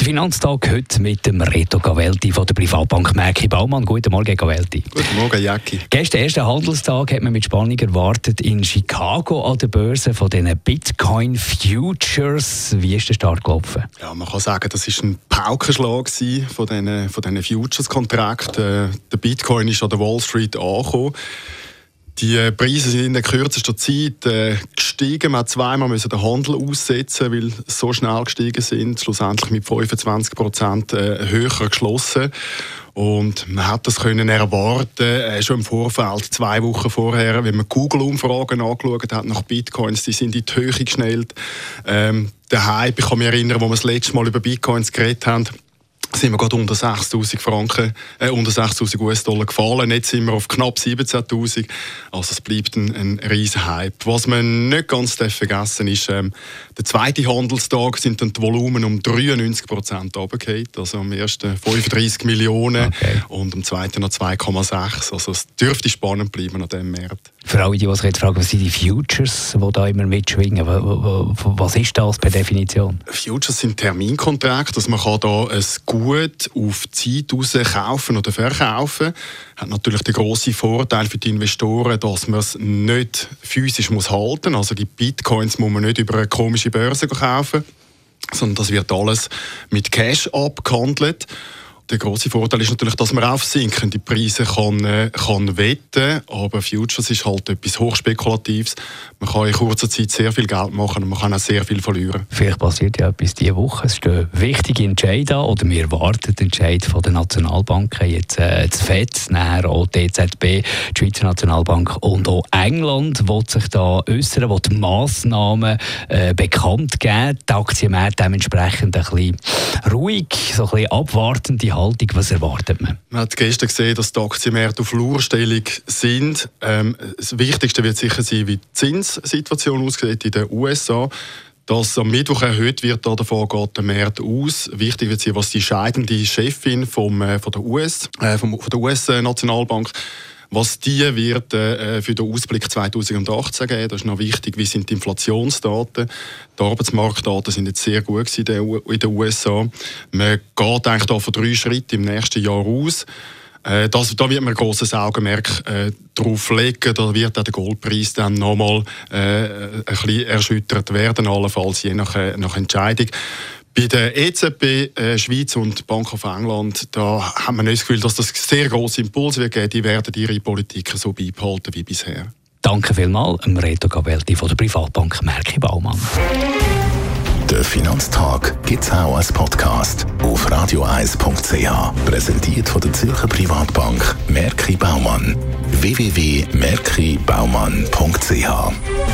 der Finanztag heute mit dem Reto Gavelti von der Privatbank Merki Baumann. Guten Morgen, Gavelti. Guten Morgen, Jacki. Gestern, ersten Handelstag, hat man mit Spannung erwartet in Chicago an der Börse von den Bitcoin Futures. Wie ist der Start gelaufen? Ja, man kann sagen, das ist ein Paukenschlag von diesen, von diesen Futures-Kontrakten. Äh, der Bitcoin ist an der Wall Street angekommen. Die Preise sind in der kürzesten Zeit äh, gestiegen. Man hat zweimal müssen den Handel aussetzen, weil sie so schnell gestiegen sind. Schlussendlich mit 25 Prozent äh, höher geschlossen. Und man hat das können erwarten, äh, schon im Vorfeld, zwei Wochen vorher, wenn man Google-Umfragen angeschaut hat nach Bitcoins, die sind in die Höhe geschnellt. Ähm, der Hype, ich kann mich erinnern, wo wir das letzte Mal über Bitcoins geredet haben, sind wir gerade unter 6'000 Franken, äh, unter 6'000 US-Dollar gefallen. Jetzt sind wir auf knapp 17'000. Also es bleibt ein, ein riesen Hype. Was man nicht ganz vergessen ist, ähm, der zweite Handelstag sind dann die Volumen um 93 Prozent runtergefallen. Also am ersten 35 Millionen okay. und am zweiten noch 2,6. Also es dürfte spannend bleiben an diesem Markt. Für alle, die sich jetzt fragen, was sind die Futures, die da immer mitschwingen? Was ist das per Definition? Futures sind Terminkontrakte, dass man kann da ein Gut auf Zeit raus kaufen oder verkaufen. Hat natürlich den grossen Vorteil für die Investoren, dass man es nicht physisch muss halten muss. Also die Bitcoins muss man nicht über eine komische Börse kaufen, sondern das wird alles mit Cash abgehandelt. Der große Vorteil ist natürlich, dass man auf sinkende Preise kann, äh, kann wetten aber Futures ist halt etwas Hochspekulatives. Man kann in kurzer Zeit sehr viel Geld machen und man kann auch sehr viel verlieren. Vielleicht passiert ja etwas diese Woche. Es stehen wichtige Entscheide an, oder wir erwarten Entscheid von den Nationalbanken, jetzt äh, das FED, nachher auch die EZB, die Schweizer Nationalbank und auch England, will sich da äußern, will die Massnahmen äh, bekannt geben, die Aktienmärkte dementsprechend ein bisschen ruhig, so ein bisschen abwartende Haltung? Was erwartet man? Man hat gestern gesehen, dass die Aktienmärkte auf Flurstellung sind. Ähm, das Wichtigste wird sicher sein, wie die Zinssituation aussieht in den USA. Dass am Mittwoch erhöht wird, davon geht der Markt aus. Wichtig wird sein, was die scheidende Chefin vom, äh, von der US, äh, vom, der US-Nationalbank was die wird äh, für den Ausblick 2018 geben, das ist noch wichtig, wie sind die Inflationsdaten. Die Arbeitsmarktdaten sind jetzt sehr gut in den USA. Man geht eigentlich da von drei Schritten im nächsten Jahr aus. Äh, das, da wird man ein grosses Augenmerk äh, drauf legen. Da wird auch der Goldpreis dann nochmal äh, ein bisschen erschüttert werden, allenfalls je nach, äh, nach Entscheidung. Bei der EZB äh, Schweiz und Bank of England, da haben wir nicht das Gefühl, dass das sehr große Impuls wird geben. Die werden ihre Politik so beibehalten wie bisher. Danke vielmals, Reto Gabelti von der Privatbank Merki Baumann. Der Finanztag gibt es auch als Podcast auf radioeis.ch. Präsentiert von der Zürcher Privatbank Merki Baumann. www.merkibaumann.ch